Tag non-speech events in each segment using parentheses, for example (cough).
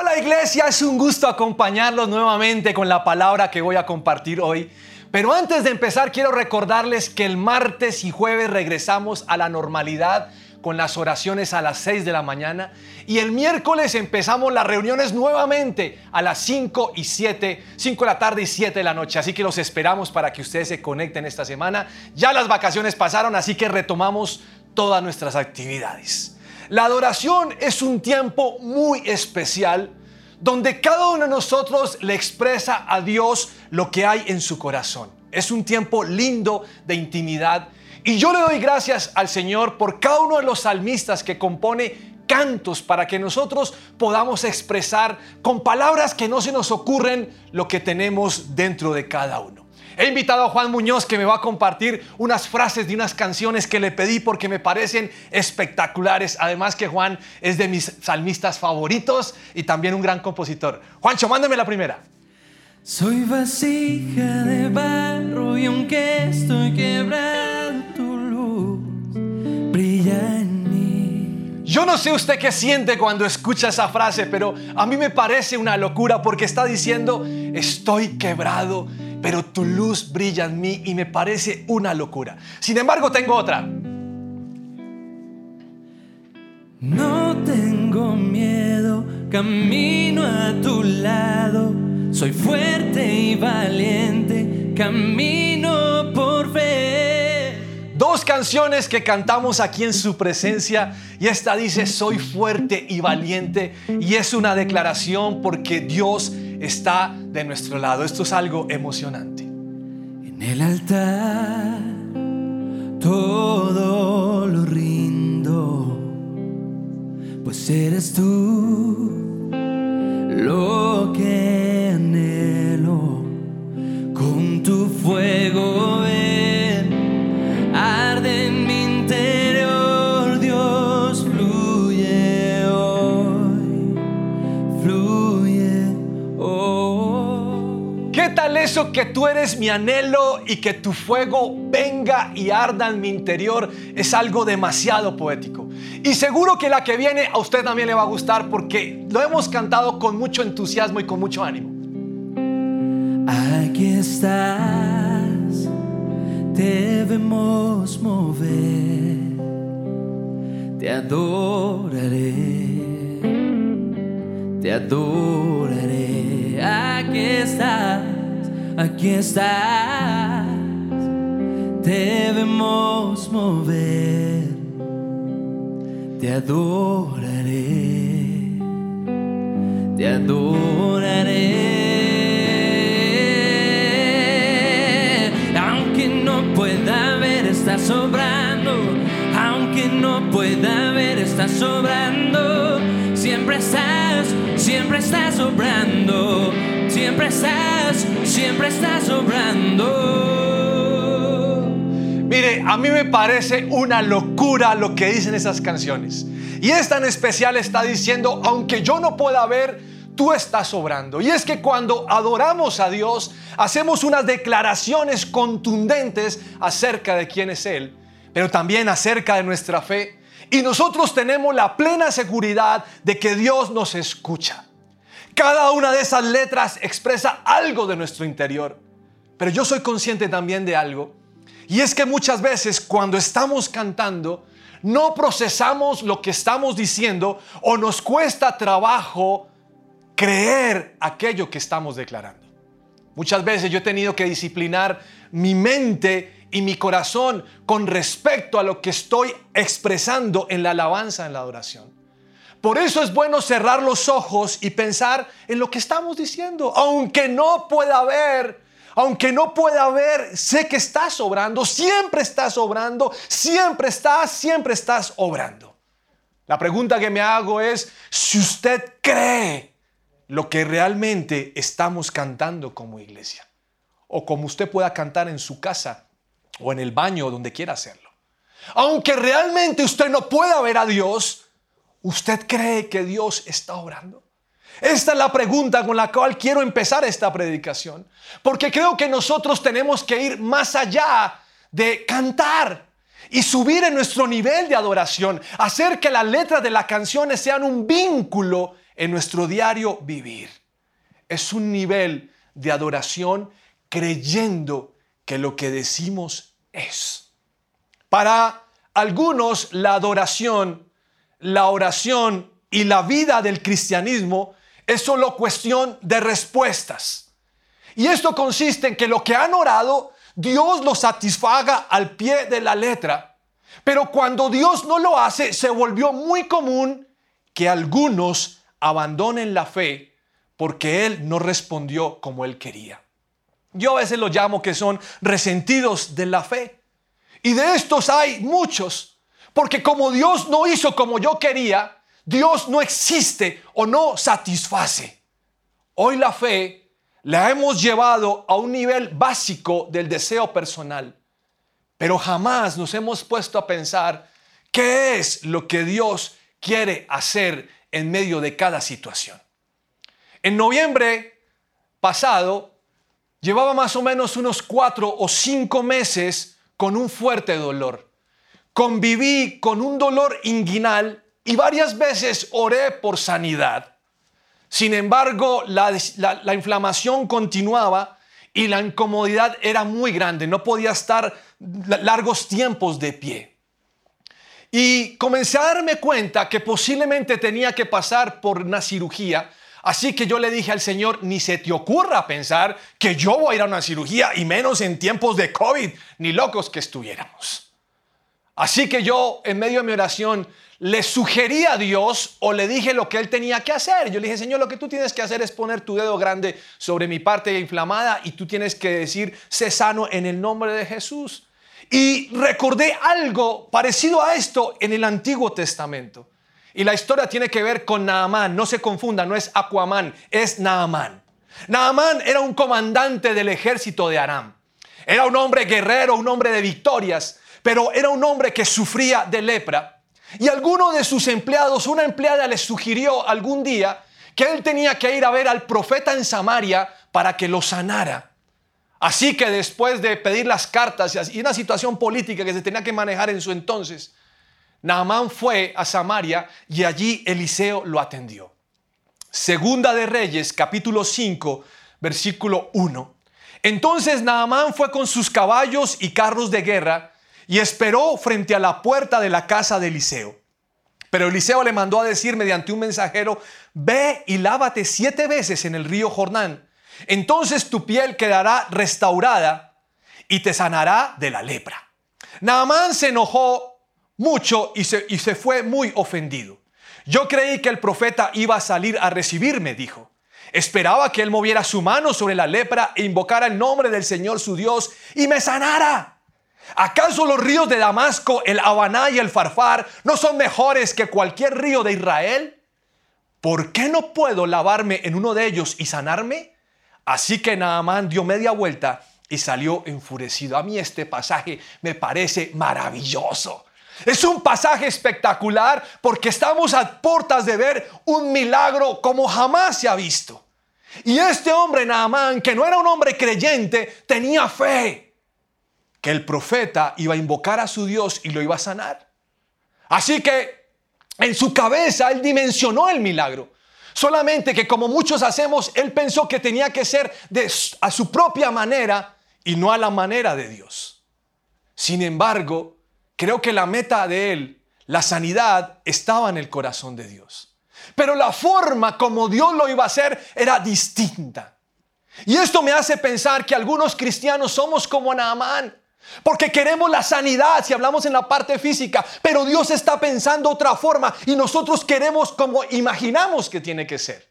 Hola iglesia, es un gusto acompañarlos nuevamente con la palabra que voy a compartir hoy. Pero antes de empezar quiero recordarles que el martes y jueves regresamos a la normalidad con las oraciones a las 6 de la mañana y el miércoles empezamos las reuniones nuevamente a las 5 y 7, 5 de la tarde y 7 de la noche. Así que los esperamos para que ustedes se conecten esta semana. Ya las vacaciones pasaron, así que retomamos todas nuestras actividades. La adoración es un tiempo muy especial donde cada uno de nosotros le expresa a Dios lo que hay en su corazón. Es un tiempo lindo de intimidad y yo le doy gracias al Señor por cada uno de los salmistas que compone cantos para que nosotros podamos expresar con palabras que no se nos ocurren lo que tenemos dentro de cada uno. He invitado a Juan Muñoz que me va a compartir unas frases de unas canciones que le pedí porque me parecen espectaculares. Además que Juan es de mis salmistas favoritos y también un gran compositor. Juancho, mándame la primera. Soy vasija de barro y aunque estoy quebrado, tu luz brilla en mí. Yo no sé usted qué siente cuando escucha esa frase, pero a mí me parece una locura porque está diciendo, estoy quebrado, pero tu luz brilla en mí y me parece una locura. Sin embargo, tengo otra. No tengo miedo, camino a tu lado. Soy fuerte y valiente, camino por fe. Dos canciones que cantamos aquí en su presencia y esta dice, soy fuerte y valiente y es una declaración porque Dios está de nuestro lado. Esto es algo emocionante. En el altar todo lo rindo, pues eres tú lo que anhelo. Con tu fuego ven, ¿Qué tal eso que tú eres mi anhelo y que tu fuego venga y arda en mi interior? Es algo demasiado poético. Y seguro que la que viene a usted también le va a gustar porque lo hemos cantado con mucho entusiasmo y con mucho ánimo. Aquí estás, debemos mover, te adoraré, te adoraré. Aquí estás, aquí estás, debemos mover, te adoraré, te adoraré. Aunque no pueda ver, estás sobrando. Aunque no pueda ver, estás sobrando. Siempre estás, siempre estás sobrando. Siempre estás, siempre estás sobrando. Mire, a mí me parece una locura lo que dicen esas canciones. Y esta en especial está diciendo, aunque yo no pueda ver, tú estás sobrando. Y es que cuando adoramos a Dios, hacemos unas declaraciones contundentes acerca de quién es Él, pero también acerca de nuestra fe. Y nosotros tenemos la plena seguridad de que Dios nos escucha. Cada una de esas letras expresa algo de nuestro interior. Pero yo soy consciente también de algo. Y es que muchas veces cuando estamos cantando, no procesamos lo que estamos diciendo o nos cuesta trabajo creer aquello que estamos declarando. Muchas veces yo he tenido que disciplinar mi mente y mi corazón con respecto a lo que estoy expresando en la alabanza, en la adoración. Por eso es bueno cerrar los ojos y pensar en lo que estamos diciendo, aunque no pueda ver aunque no pueda ver, sé que estás obrando, siempre estás obrando, siempre estás, siempre estás obrando. La pregunta que me hago es si usted cree lo que realmente estamos cantando como iglesia, o como usted pueda cantar en su casa, o en el baño, o donde quiera hacerlo. Aunque realmente usted no pueda ver a Dios, ¿usted cree que Dios está obrando? Esta es la pregunta con la cual quiero empezar esta predicación, porque creo que nosotros tenemos que ir más allá de cantar y subir en nuestro nivel de adoración, hacer que las letras de las canciones sean un vínculo en nuestro diario vivir. Es un nivel de adoración creyendo que lo que decimos es. Para algunos la adoración, la oración y la vida del cristianismo es solo cuestión de respuestas. Y esto consiste en que lo que han orado, Dios lo satisfaga al pie de la letra. Pero cuando Dios no lo hace, se volvió muy común que algunos abandonen la fe porque Él no respondió como Él quería. Yo a veces lo llamo que son resentidos de la fe. Y de estos hay muchos, porque como Dios no hizo como yo quería, Dios no existe o no satisface. Hoy la fe la hemos llevado a un nivel básico del deseo personal, pero jamás nos hemos puesto a pensar qué es lo que Dios quiere hacer en medio de cada situación. En noviembre pasado, llevaba más o menos unos cuatro o cinco meses con un fuerte dolor. Conviví con un dolor inguinal y varias veces oré por sanidad. Sin embargo, la, inflamación continuaba y la incomodidad era muy grande. No podía estar largos tiempos de pie. Y comencé a darme cuenta que posiblemente tenía que pasar por una cirugía. Así que yo le dije al Señor, ni se te ocurra pensar que yo voy a ir a una cirugía y menos en tiempos de COVID, ni locos que estuviéramos. Así que yo en medio de mi oración le sugerí a Dios o le dije lo que él tenía que hacer. Yo le dije, Señor, lo que tú tienes que hacer es poner tu dedo grande sobre mi parte inflamada y tú tienes que decir, sé sano en el nombre de Jesús. Y recordé algo parecido a esto en el Antiguo Testamento. Y la historia tiene que ver con Naamán. No se confunda, no es Aquaman, es Naamán. Naamán era un comandante del ejército de Aram. Era un hombre guerrero, un hombre de victorias, pero era un hombre que sufría de lepra y alguno de sus empleados, una empleada le sugirió algún día que él tenía que ir a ver al profeta en Samaria para que lo sanara. Así que después de pedir las cartas y una situación política que se tenía que manejar en su entonces, Naamán fue a Samaria y allí Eliseo lo atendió. Segunda de Reyes, capítulo 5, versículo 1. Entonces Naamán fue con sus caballos y carros de guerra y esperó frente a la puerta de la casa de Eliseo. Pero Eliseo le mandó a decir mediante un mensajero, ve y lávate siete veces en el río Jordán. Entonces tu piel quedará restaurada y te sanará de la lepra. Naamán se enojó mucho y se, y se fue muy ofendido. Yo creí que el profeta iba a salir a recibirme, dijo. Esperaba que él moviera su mano sobre la lepra e invocara el nombre del Señor su Dios y me sanara. ¿Acaso los ríos de Damasco, el Habaná y el Farfar no son mejores que cualquier río de Israel? ¿Por qué no puedo lavarme en uno de ellos y sanarme? Así que Naamán dio media vuelta y salió enfurecido. A mí este pasaje me parece maravilloso. Es un pasaje espectacular porque estamos a puertas de ver un milagro como jamás se ha visto. Y este hombre, Naamán, que no era un hombre creyente, tenía fe que el profeta iba a invocar a su Dios y lo iba a sanar. Así que en su cabeza él dimensionó el milagro. Solamente que como muchos hacemos, él pensó que tenía que ser de, a su propia manera y no a la manera de Dios. Sin embargo, creo que la meta de él, la sanidad, estaba en el corazón de Dios. Pero la forma como Dios lo iba a hacer era distinta. Y esto me hace pensar que algunos cristianos somos como Naamán. Porque queremos la sanidad si hablamos en la parte física, pero Dios está pensando otra forma y nosotros queremos como imaginamos que tiene que ser.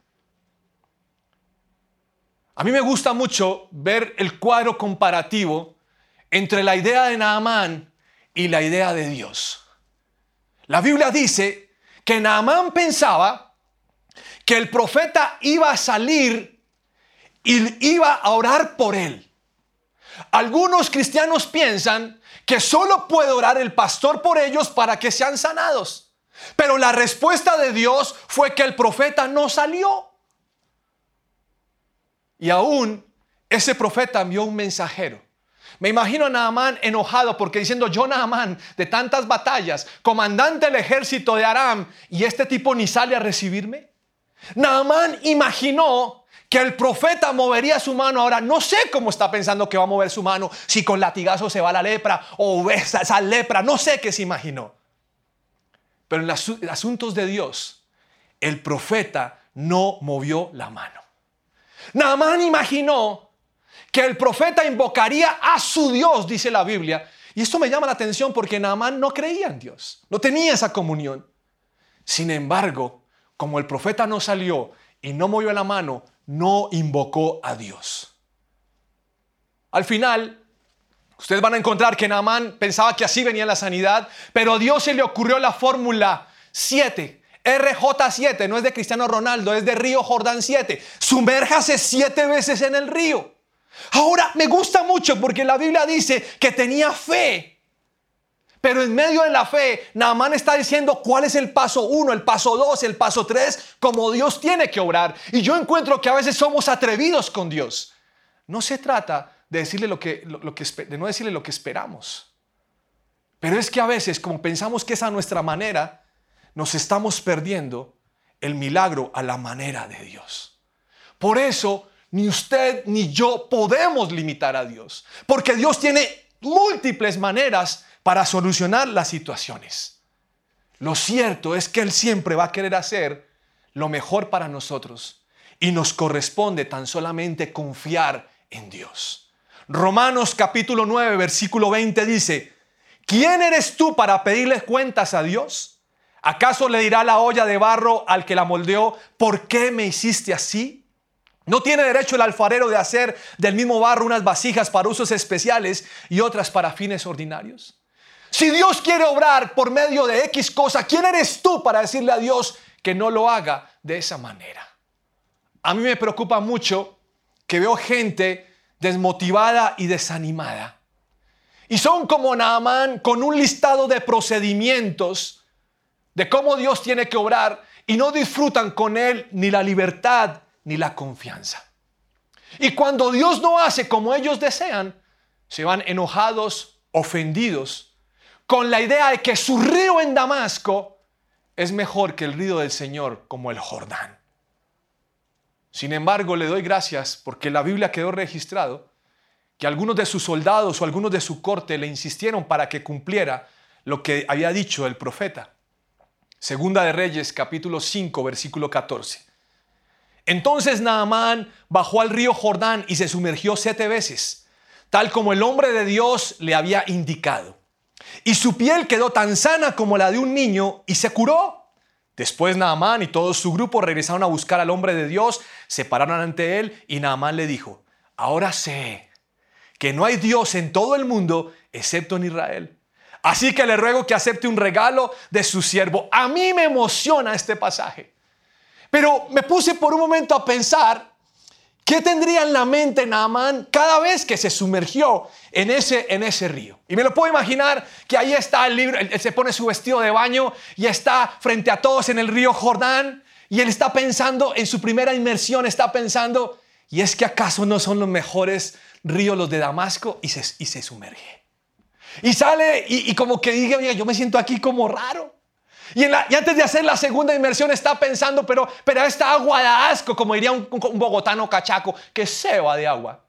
A mí me gusta mucho ver el cuadro comparativo entre la idea de Naamán y la idea de Dios. La Biblia dice que Naamán pensaba que el profeta iba a salir y iba a orar por él. Algunos cristianos piensan que solo puede orar el pastor por ellos para que sean sanados. Pero la respuesta de Dios fue que el profeta no salió. Y aún ese profeta envió un mensajero. Me imagino a Naamán enojado porque diciendo, yo Naamán, de tantas batallas, comandante del ejército de Aram, y este tipo ni sale a recibirme. Naamán imaginó que el profeta movería su mano. Ahora, no sé cómo está pensando que va a mover su mano, si con latigazo se va la lepra o esa, esa lepra, no sé qué se imaginó. Pero en los asuntos de Dios, el profeta no movió la mano. Naamán imaginó que el profeta invocaría a su Dios, dice la Biblia. Y esto me llama la atención porque Naamán no creía en Dios, no tenía esa comunión. Sin embargo, como el profeta no salió y no movió la mano, no invocó a Dios. Al final, ustedes van a encontrar que Naamán pensaba que así venía la sanidad, pero a Dios se le ocurrió la fórmula 7. RJ7, no es de Cristiano Ronaldo, es de Río Jordán 7. Sumérjase siete veces en el río. Ahora, me gusta mucho porque la Biblia dice que tenía fe. Pero en medio de la fe, Naamán está diciendo cuál es el paso uno, el paso dos, el paso tres, como Dios tiene que obrar. Y yo encuentro que a veces somos atrevidos con Dios. No se trata de, decirle lo que, lo, que, de no decirle lo que esperamos. Pero es que a veces, como pensamos que es a nuestra manera, nos estamos perdiendo el milagro a la manera de Dios. Por eso, ni usted ni yo podemos limitar a Dios. Porque Dios tiene múltiples maneras para solucionar las situaciones. Lo cierto es que Él siempre va a querer hacer lo mejor para nosotros y nos corresponde tan solamente confiar en Dios. Romanos capítulo 9, versículo 20 dice, ¿quién eres tú para pedirle cuentas a Dios? ¿Acaso le dirá la olla de barro al que la moldeó, ¿por qué me hiciste así? ¿No tiene derecho el alfarero de hacer del mismo barro unas vasijas para usos especiales y otras para fines ordinarios? Si Dios quiere obrar por medio de X cosa, ¿quién eres tú para decirle a Dios que no lo haga de esa manera? A mí me preocupa mucho que veo gente desmotivada y desanimada. Y son como Naamán con un listado de procedimientos de cómo Dios tiene que obrar y no disfrutan con él ni la libertad ni la confianza. Y cuando Dios no hace como ellos desean, se van enojados, ofendidos con la idea de que su río en Damasco es mejor que el río del Señor como el Jordán. Sin embargo, le doy gracias porque la Biblia quedó registrado que algunos de sus soldados o algunos de su corte le insistieron para que cumpliera lo que había dicho el profeta. Segunda de Reyes, capítulo 5, versículo 14. Entonces Naamán bajó al río Jordán y se sumergió siete veces, tal como el hombre de Dios le había indicado y su piel quedó tan sana como la de un niño y se curó. Después Naamán y todo su grupo regresaron a buscar al hombre de Dios, se pararon ante él y Naamán le dijo, ahora sé que no hay Dios en todo el mundo excepto en Israel. Así que le ruego que acepte un regalo de su siervo. A mí me emociona este pasaje. Pero me puse por un momento a pensar ¿Qué tendría en la mente Naamán cada vez que se sumergió en ese, en ese río? Y me lo puedo imaginar que ahí está el libro, él se pone su vestido de baño y está frente a todos en el río Jordán y él está pensando en su primera inmersión, está pensando, ¿y es que acaso no son los mejores ríos los de Damasco? Y se, y se sumerge. Y sale y, y como que diga, yo me siento aquí como raro. Y, antes de hacer la segunda inmersión está pensando, pero, pero esta agua da asco, como diría un, bogotano cachaco, que se va de agua.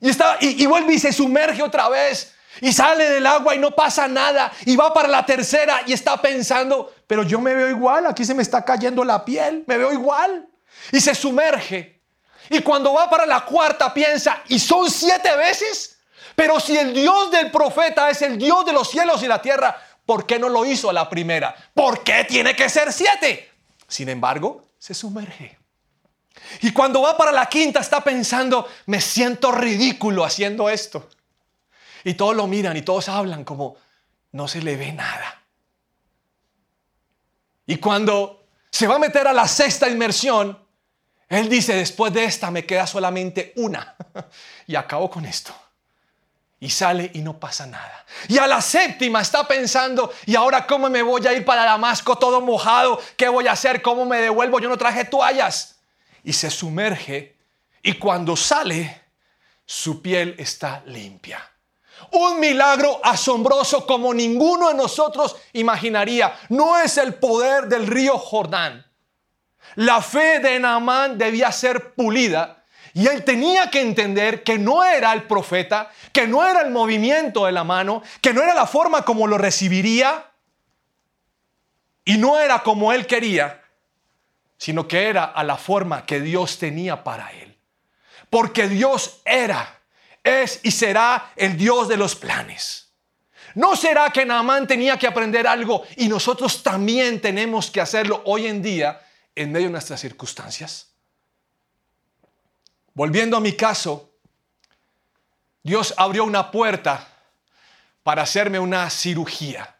Y, está, y, vuelve y se sumerge otra vez. Y sale del agua y no pasa nada. Y va para la tercera y está pensando, pero yo me veo igual, aquí se me está cayendo la piel, me veo igual. Y se sumerge. Y cuando va para la cuarta piensa, y son siete veces. Pero si el Dios del profeta es el Dios de los cielos y la tierra, ¿Por qué no lo hizo a la primera? ¿Por qué tiene que ser siete? Sin embargo, se sumerge. Y cuando va para la quinta está pensando, me siento ridículo haciendo esto. Y todos lo miran y todos hablan como, no se le ve nada. Y cuando se va a meter a la sexta inmersión, él dice, después de esta me queda solamente una. (laughs) y acabo con esto y sale y no pasa nada. Y a la séptima está pensando, ¿y ahora cómo me voy a ir para Damasco todo mojado? ¿Qué voy a hacer? ¿Cómo me devuelvo? Yo no traje toallas. Y se sumerge y cuando sale, su piel está limpia. Un milagro asombroso como ninguno de nosotros imaginaría. No es el poder del río Jordán. La fe de Naamán debía ser pulida y él tenía que entender que no era el profeta, que no era el movimiento de la mano, que no era la forma como lo recibiría y no era como él quería, sino que era a la forma que Dios tenía para él. Porque Dios era, es y será el Dios de los planes. ¿No será que Naamán tenía que aprender algo y nosotros también tenemos que hacerlo hoy en día en medio de nuestras circunstancias? Volviendo a mi caso, Dios abrió una puerta para hacerme una cirugía.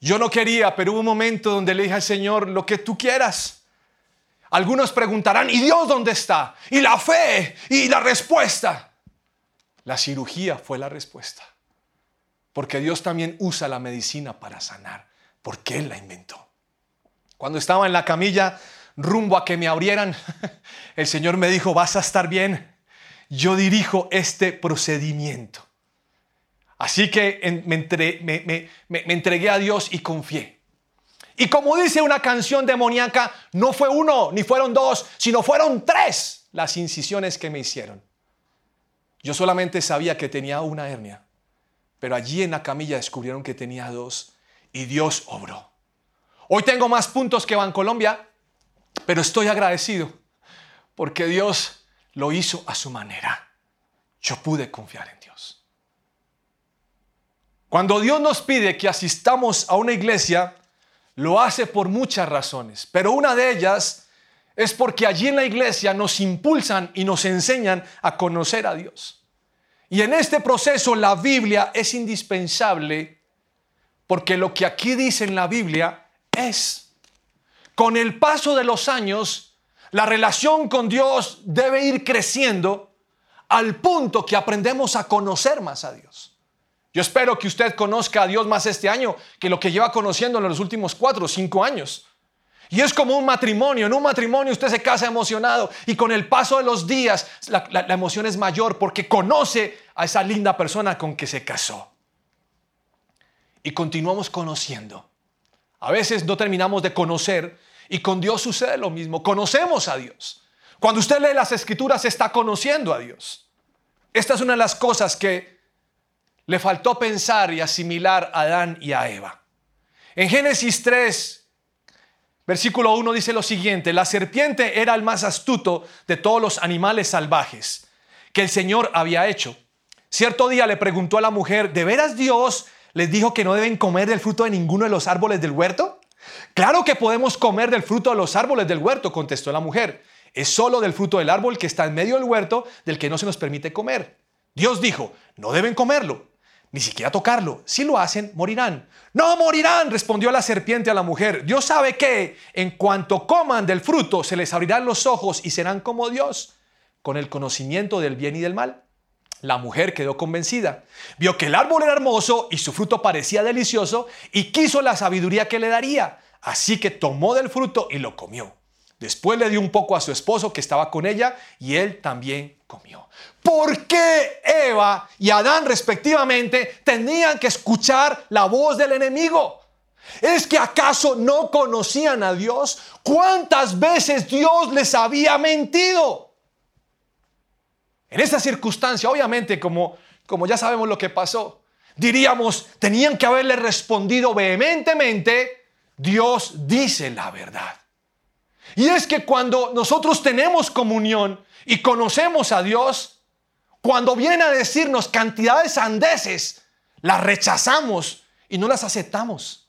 Yo no quería, pero hubo un momento donde le dije al Señor, lo que tú quieras. Algunos preguntarán, ¿y Dios dónde está? ¿Y la fe? ¿Y la respuesta? La cirugía fue la respuesta. Porque Dios también usa la medicina para sanar, porque Él la inventó. Cuando estaba en la camilla rumbo a que me abrieran, (laughs) el Señor me dijo, vas a estar bien, yo dirijo este procedimiento. Así que me, entregué a Dios y confié. Y como dice una canción demoníaca, no fue uno, ni fueron dos, sino fueron tres las incisiones que me hicieron. Yo solamente sabía que tenía una hernia pero allí en la camilla descubrieron que tenía dos y Dios obró. Hoy tengo más puntos que Bancolombia, pero estoy agradecido porque Dios lo hizo a su manera. Yo pude confiar en Dios. Cuando Dios nos pide que asistamos a una iglesia, lo hace por muchas razones, pero una de ellas es porque allí en la iglesia nos impulsan y nos enseñan a conocer a Dios. Y en este proceso la Biblia es indispensable porque lo que aquí dice en la Biblia es, con el paso de los años, la relación con Dios debe ir creciendo al punto que aprendemos a conocer más a Dios. Yo espero que usted conozca a Dios más este año que lo que lleva conociendo en los últimos cuatro o cinco años. Y es como un matrimonio. En un matrimonio usted se casa emocionado y con el paso de los días la, emoción es mayor porque conoce a esa linda persona con que se casó. Y continuamos conociendo. A veces no terminamos de conocer y con Dios sucede lo mismo. Conocemos a Dios. Cuando usted lee las escrituras está conociendo a Dios. Esta es una de las cosas que le faltó pensar y asimilar a Adán y a Eva. En Génesis 3, Versículo 1 dice lo siguiente, la serpiente era el más astuto de todos los animales salvajes que el Señor había hecho. Cierto día le preguntó a la mujer, ¿de veras Dios les dijo que no deben comer del fruto de ninguno de los árboles del huerto? Claro que podemos comer del fruto de los árboles del huerto, contestó la mujer. Es solo del fruto del árbol que está en medio del huerto del que no se nos permite comer. Dios dijo, no deben comerlo, ni siquiera tocarlo. Si lo hacen, morirán. No morirán, respondió la serpiente a la mujer. Dios sabe que en cuanto coman del fruto, se les abrirán los ojos y serán como Dios, con el conocimiento del bien y del mal. La mujer quedó convencida. Vio que el árbol era hermoso y su fruto parecía delicioso y quiso la sabiduría que le daría. Así que tomó del fruto y lo comió. Después le dio un poco a su esposo que estaba con ella y él también comió. ¿Por qué Eva y Adán respectivamente tenían que escuchar la voz del enemigo? ¿Es que acaso no conocían a Dios? ¿Cuántas veces Dios les había mentido? En esa circunstancia, obviamente, como, como ya sabemos lo que pasó, diríamos, tenían que haberle respondido vehementemente, Dios dice la verdad. Y es que cuando nosotros tenemos comunión y conocemos a Dios, cuando viene a decirnos cantidades andeses, las rechazamos y no las aceptamos.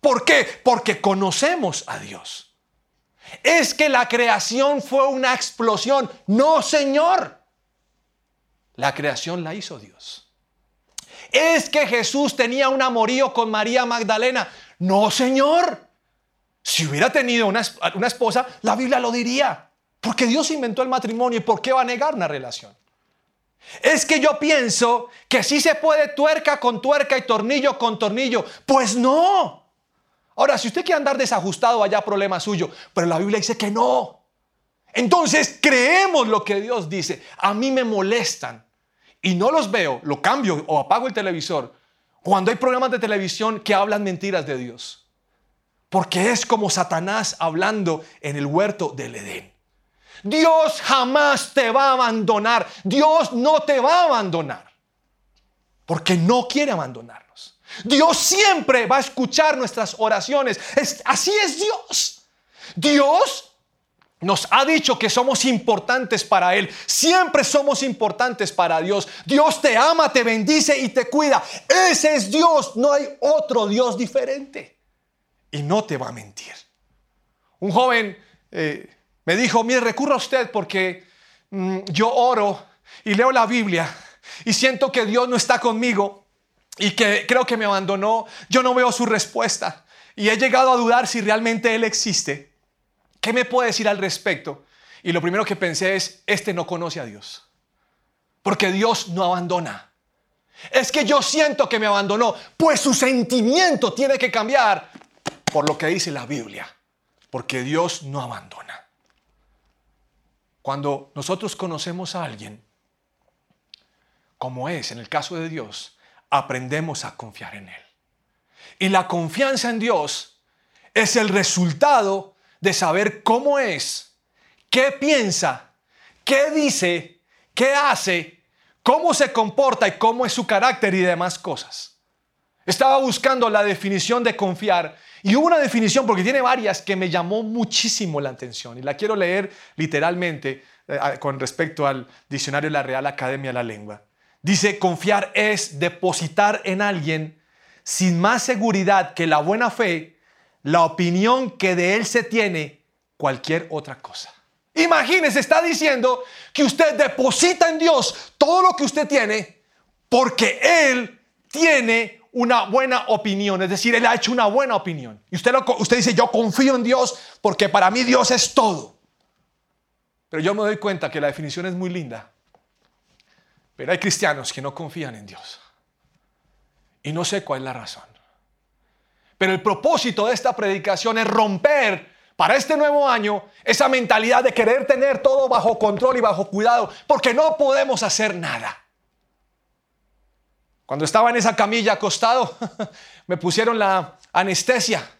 ¿Por qué? Porque conocemos a Dios. Es que la creación fue una explosión. No, Señor. La creación la hizo Dios. Es que Jesús tenía un amorío con María Magdalena. No, Señor. Si hubiera tenido una, una esposa, la Biblia lo diría. Porque Dios inventó el matrimonio y ¿por qué va a negar una relación? Es que yo pienso que sí se puede tuerca con tuerca y tornillo con tornillo. Pues no. Ahora, si usted quiere andar desajustado, allá problema suyo. Pero la Biblia dice que no. Entonces creemos lo que Dios dice. A mí me molestan y no los veo, lo cambio o apago el televisor. Cuando hay programas de televisión que hablan mentiras de Dios. porque es como Satanás hablando en el huerto del Edén. Dios jamás te va a abandonar. Dios no te va a abandonar. Porque no quiere abandonarnos. Dios siempre va a escuchar nuestras oraciones. así es Dios. Dios nos ha dicho que somos importantes para Él. Siempre somos importantes para Dios. Dios te ama, te bendice y te cuida. Ese es Dios. No hay otro Dios diferente. Y no te va a mentir. Un joven eh, me dijo, mire, recurro a usted porque mm, yo oro y leo la Biblia y siento que Dios no está conmigo y que creo que me abandonó. Yo no veo su respuesta. Y he llegado a dudar si realmente Él existe. ¿Qué me puede decir al respecto? Y lo primero que pensé es, este no conoce a Dios. Porque Dios no abandona. Es que yo siento que me abandonó. Pues su sentimiento tiene que cambiar por lo que dice la Biblia. Porque Dios no abandona. Cuando nosotros conocemos a alguien, como es en el caso de Dios, aprendemos a confiar en Él. Y la confianza en Dios es el resultado de saber cómo es, qué piensa, qué dice, qué hace, cómo se comporta y cómo es su carácter y demás cosas. Estaba buscando la definición de confiar y hubo una definición, porque tiene varias, que me llamó muchísimo la atención y la quiero leer literalmente eh, con respecto al diccionario de la Real Academia de la Lengua. Dice, confiar es depositar en alguien sin más seguridad que la buena fe la opinión que de él se tiene cualquier otra cosa. Imagínese, está diciendo que usted deposita en Dios todo lo que usted tiene porque Él tiene una buena opinión, es decir, Él ha hecho una buena opinión. Y usted, lo, dice, yo confío en Dios porque para mí Dios es todo. Pero yo me doy cuenta que la definición es muy linda. Pero hay cristianos que no confían en Dios. Y no sé cuál es la razón. Pero el propósito de esta predicación es romper para este nuevo año esa mentalidad de querer tener todo bajo control y bajo cuidado, porque no podemos hacer nada. Cuando estaba en esa camilla acostado, (laughs) me pusieron la anestesia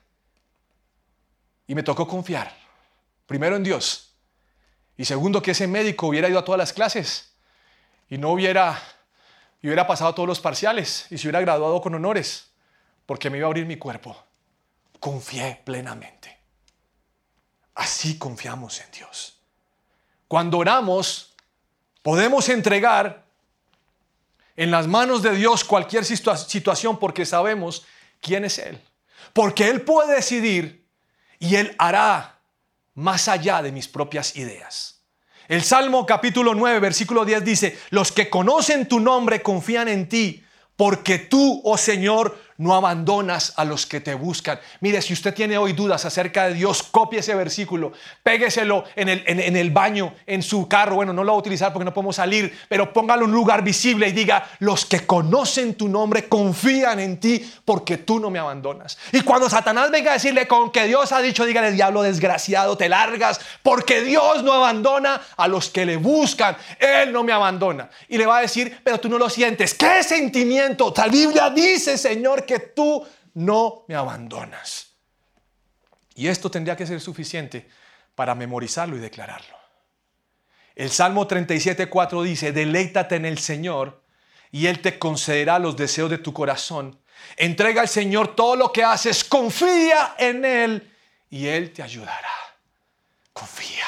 y me tocó confiar, primero en Dios, y segundo que ese médico hubiera ido a todas las clases y no hubiera, hubiera pasado todos los parciales y se hubiera graduado con honores porque me iba a abrir mi cuerpo. Confié plenamente. Así confiamos en Dios. Cuando oramos, podemos entregar en las manos de Dios cualquier situación porque sabemos quién es Él. Porque Él puede decidir y Él hará más allá de mis propias ideas. El Salmo capítulo 9, versículo 10 dice, los que conocen tu nombre confían en ti, porque tú, oh Señor, no abandonas a los que te buscan. Mire, si usted tiene hoy dudas acerca de Dios, copie ese versículo, pégueselo en el, baño, en su carro. Bueno, no lo va a utilizar porque no podemos salir, pero póngalo en un lugar visible y diga, los que conocen tu nombre confían en ti porque tú no me abandonas. Y cuando Satanás venga a decirle con que Dios ha dicho, dígale, diablo desgraciado, te largas, porque Dios no abandona a los que le buscan. Él no me abandona. Y le va a decir, pero tú no lo sientes. ¿Qué sentimiento? La Biblia dice, Señor, que tú no me abandonas. Y esto tendría que ser suficiente para memorizarlo y declararlo. El Salmo 37.4 dice, deleítate en el Señor y Él te concederá los deseos de tu corazón. Entrega al Señor todo lo que haces, confía en Él y Él te ayudará. Confía,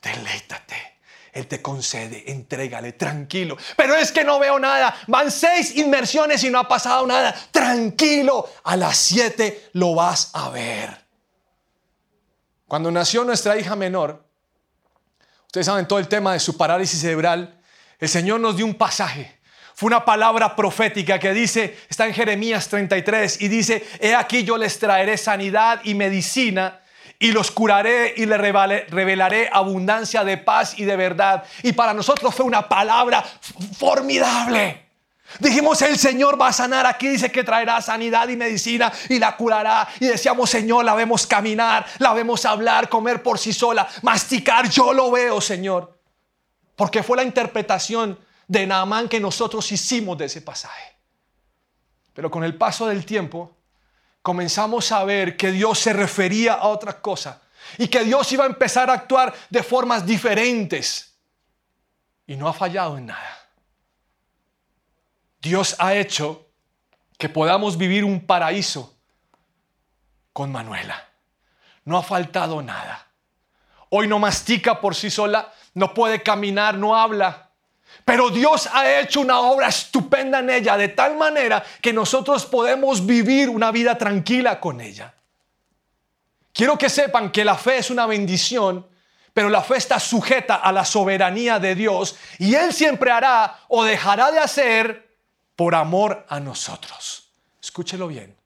deleítate. Él te concede, entrégale, tranquilo. Pero es que no veo nada. Van seis inmersiones y no ha pasado nada. Tranquilo, a las siete lo vas a ver. Cuando nació nuestra hija menor, ustedes saben todo el tema de su parálisis cerebral, el Señor nos dio un pasaje. Fue una palabra profética que dice, está en Jeremías 33 y dice, he aquí yo les traeré sanidad y medicina y los curaré y les revelaré abundancia de paz y de verdad. Y para nosotros fue una palabra formidable. Dijimos, el Señor va a sanar. Aquí dice que traerá sanidad y medicina y la curará. Y decíamos, Señor, la vemos caminar, la vemos hablar, comer por sí sola, masticar. Yo lo veo, Señor. Porque fue la interpretación de Naamán que nosotros hicimos de ese pasaje. Pero con el paso del tiempo, comenzamos a ver que Dios se refería a otra cosa y que Dios iba a empezar a actuar de formas diferentes. Y no ha fallado en nada. Dios ha hecho que podamos vivir un paraíso con Manuela. No ha faltado nada. Hoy no mastica por sí sola, no puede caminar, no habla. Pero Dios ha hecho una obra estupenda en ella, de tal manera que nosotros podemos vivir una vida tranquila con ella. Quiero que sepan que la fe es una bendición, pero la fe está sujeta a la soberanía de Dios y Él siempre hará o dejará de hacer por amor a nosotros. Escúchelo bien.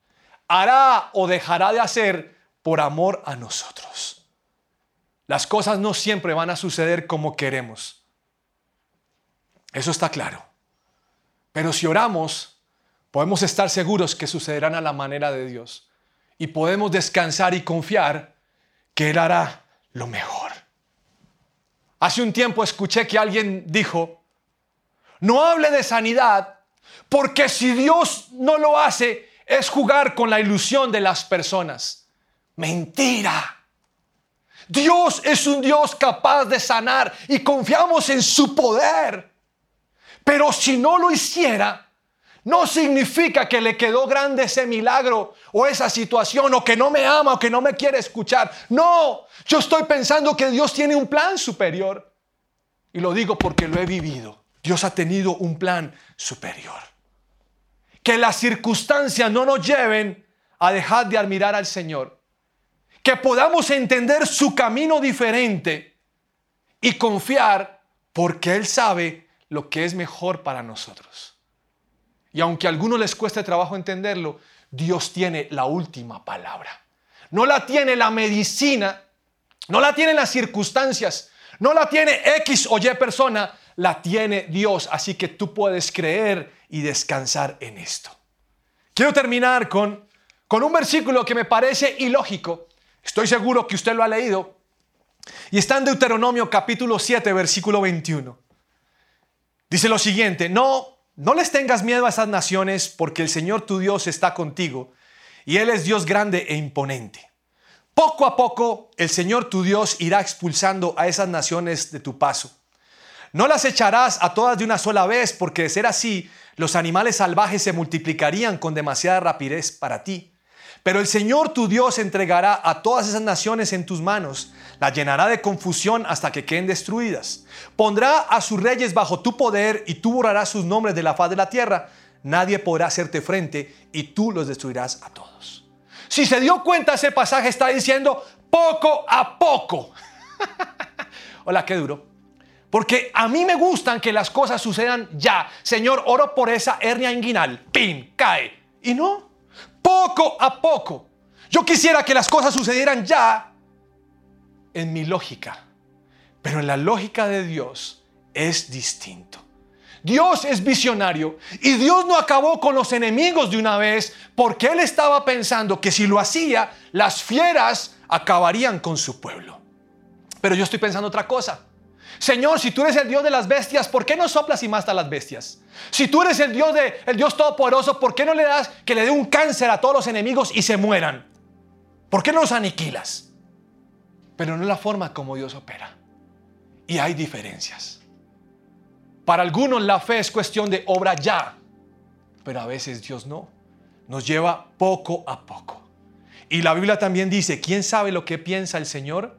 Hará o dejará de hacer por amor a nosotros. Las cosas no siempre van a suceder como queremos. Eso está claro. Pero si oramos, podemos estar seguros que sucederán a la manera de Dios y podemos descansar y confiar que Él hará lo mejor. Hace un tiempo escuché que alguien dijo, no hable de sanidad, porque si Dios no lo hace, es jugar con la ilusión de las personas. Mentira. Dios es un Dios capaz de sanar y confiamos en su poder. Pero si no lo hiciera, no significa que le quedó grande ese milagro o esa situación o que no me ama o que no me quiere escuchar. No, yo estoy pensando que Dios tiene un plan superior. Y lo digo porque lo he vivido. Dios ha tenido un plan superior. Que las circunstancias no nos lleven a dejar de admirar al Señor. Que podamos entender su camino diferente y confiar porque Él sabe lo que es mejor para nosotros. Y aunque a algunos les cueste trabajo entenderlo, Dios tiene la última palabra. No la tiene la medicina, no la tienen las circunstancias, no la tiene X o Y persona, la tiene Dios. Así que tú puedes creer y descansar en esto. Quiero terminar con, con un versículo que me parece ilógico. Estoy seguro que usted lo ha leído. Y está en Deuteronomio capítulo 7, versículo 21. Dice lo siguiente, no no les tengas miedo a esas naciones porque el Señor tu Dios está contigo y Él es Dios grande e imponente. Poco a poco el Señor tu Dios irá expulsando a esas naciones de tu paso. No las echarás a todas de una sola vez porque de ser así los animales salvajes se multiplicarían con demasiada rapidez para ti. Pero el Señor tu Dios entregará a todas esas naciones en tus manos, las llenará de confusión hasta que queden destruidas. Pondrá a sus reyes bajo tu poder y tú borrarás sus nombres de la faz de la tierra. Nadie podrá hacerte frente y tú los destruirás a todos. Si se dio cuenta, ese pasaje está diciendo poco a poco. (laughs) Hola, qué duro. Porque a mí me gustan que las cosas sucedan ya. Señor, oro por esa hernia inguinal. ¡Pin! Cae. Y no poco a poco. Yo quisiera que las cosas sucedieran ya en mi lógica, pero en la lógica de Dios es distinto. Dios es visionario y Dios no acabó con los enemigos de una vez porque Él estaba pensando que si lo hacía, las fieras acabarían con su pueblo. Pero yo estoy pensando otra cosa. Señor, si tú eres el Dios de las bestias, ¿por qué no soplas y mastas las bestias? Si tú eres el Dios de el Dios todopoderoso, ¿por qué no le das que le dé un cáncer a todos los enemigos y se mueran? ¿Por qué no los aniquilas? Pero no es la forma como Dios opera. Y hay diferencias. Para algunos la fe es cuestión de obra ya, pero a veces Dios no. Nos lleva poco a poco. Y la Biblia también dice, ¿quién sabe lo que piensa el Señor?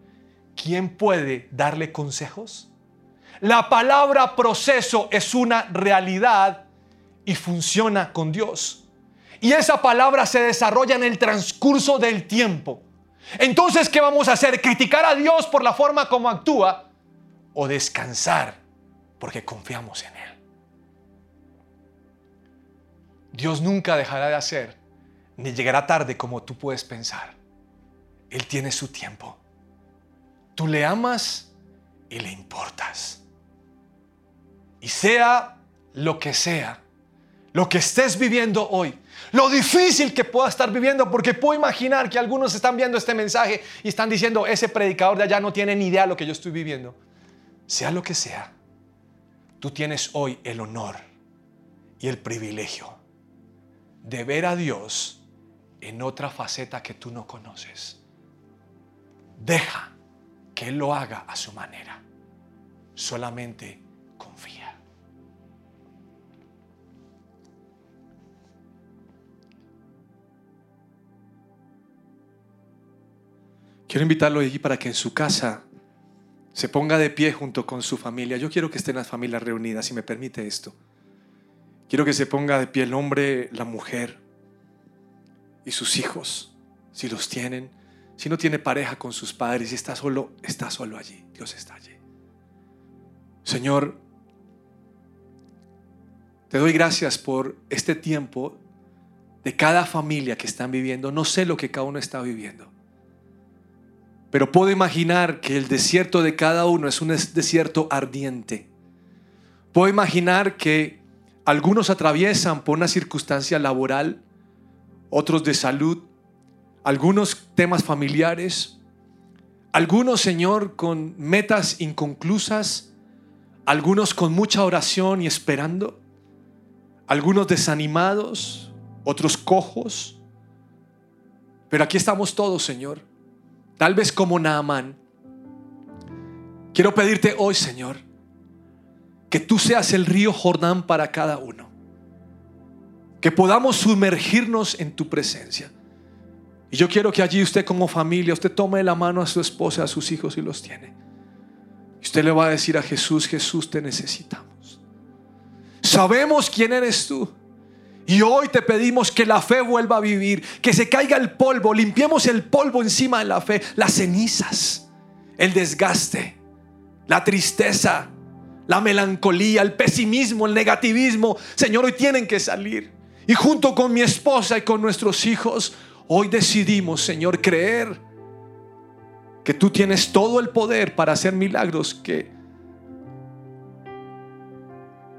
¿Quién puede darle consejos? La palabra proceso es una realidad y funciona con Dios. Y esa palabra se desarrolla en el transcurso del tiempo. Entonces, ¿qué vamos a hacer? ¿Criticar a Dios por la forma como actúa? ¿O descansar porque confiamos en Él? Dios nunca dejará de hacer, ni llegará tarde como tú puedes pensar. Él tiene su tiempo. Tú le amas y le importas. Y sea lo que sea, lo que estés viviendo hoy, lo difícil que pueda estar viviendo, porque puedo imaginar que algunos están viendo este mensaje y están diciendo, ese predicador de allá no tiene ni idea de lo que yo estoy viviendo. Sea lo que sea, tú tienes hoy el honor y el privilegio de ver a Dios en otra faceta que tú no conoces. Deja que Él lo haga a su manera. Solamente confía. Quiero invitarlo allí para que en su casa se ponga de pie junto con su familia. Yo quiero que estén las familias reunidas, si me permite esto. Quiero que se ponga de pie el hombre, la mujer y sus hijos, si los tienen. Si no tiene pareja con sus padres y está solo, está solo allí. Dios está allí. Señor, te doy gracias por este tiempo de cada familia que están viviendo. No sé lo que cada uno está viviendo. Pero puedo imaginar que el desierto de cada uno es un desierto ardiente. Puedo imaginar que algunos atraviesan por una circunstancia laboral, otros de salud, algunos temas familiares, algunos, Señor, con metas inconclusas, algunos con mucha oración y esperando, algunos desanimados, otros cojos. Pero aquí estamos todos, Señor. Tal vez como Naamán. Quiero pedirte hoy, Señor, que tú seas el río Jordán para cada uno. Que podamos sumergirnos en tu presencia. Y yo quiero que allí usted como familia, usted tome la mano a su esposa, a sus hijos y los tiene. Usted le va a decir a Jesús, Jesús, te necesitamos. Sabemos quién eres tú. Y hoy te pedimos que la fe vuelva a vivir, que se caiga el polvo, limpiemos el polvo encima de la fe, las cenizas, el desgaste, la tristeza, la melancolía, el pesimismo, el negativismo. Señor, hoy tienen que salir. Y junto con mi esposa y con nuestros hijos, Hoy decidimos, Señor, creer que tú tienes todo el poder para hacer milagros que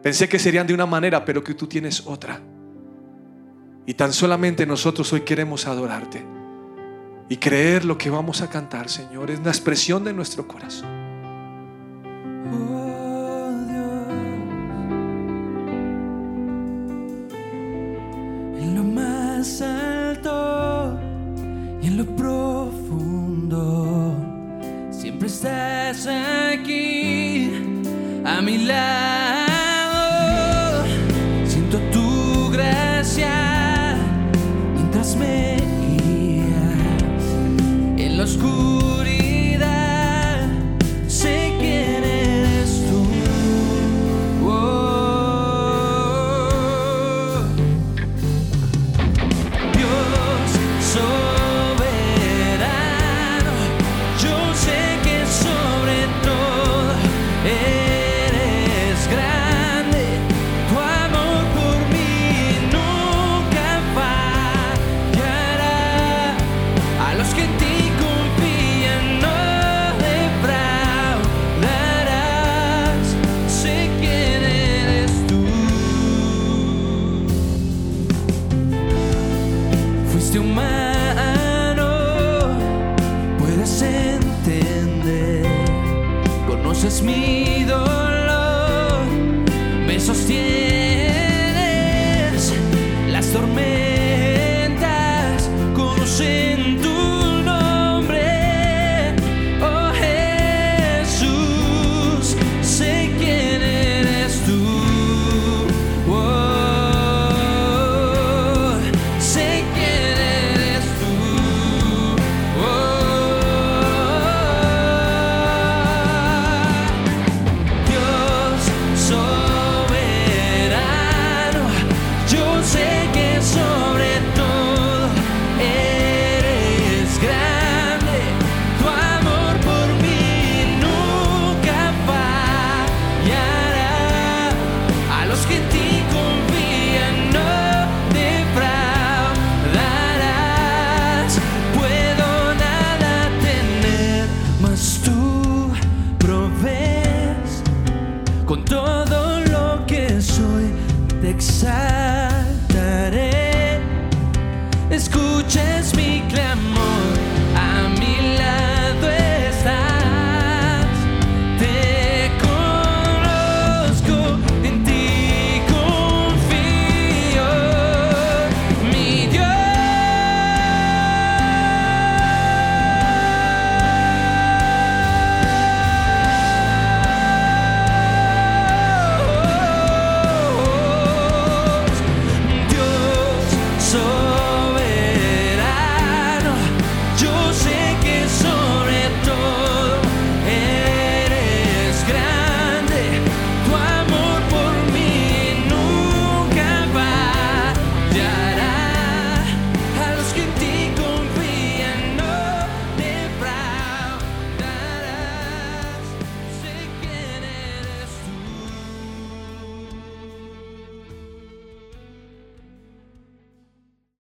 pensé que serían de una manera, pero que tú tienes otra. Y tan solamente nosotros hoy queremos adorarte y creer lo que vamos a cantar, Señor, es una expresión de nuestro corazón. Oh Dios, en lo más a conoces mi dolor, me sostienes, las tormentas con todo lo que soy. Te exalto.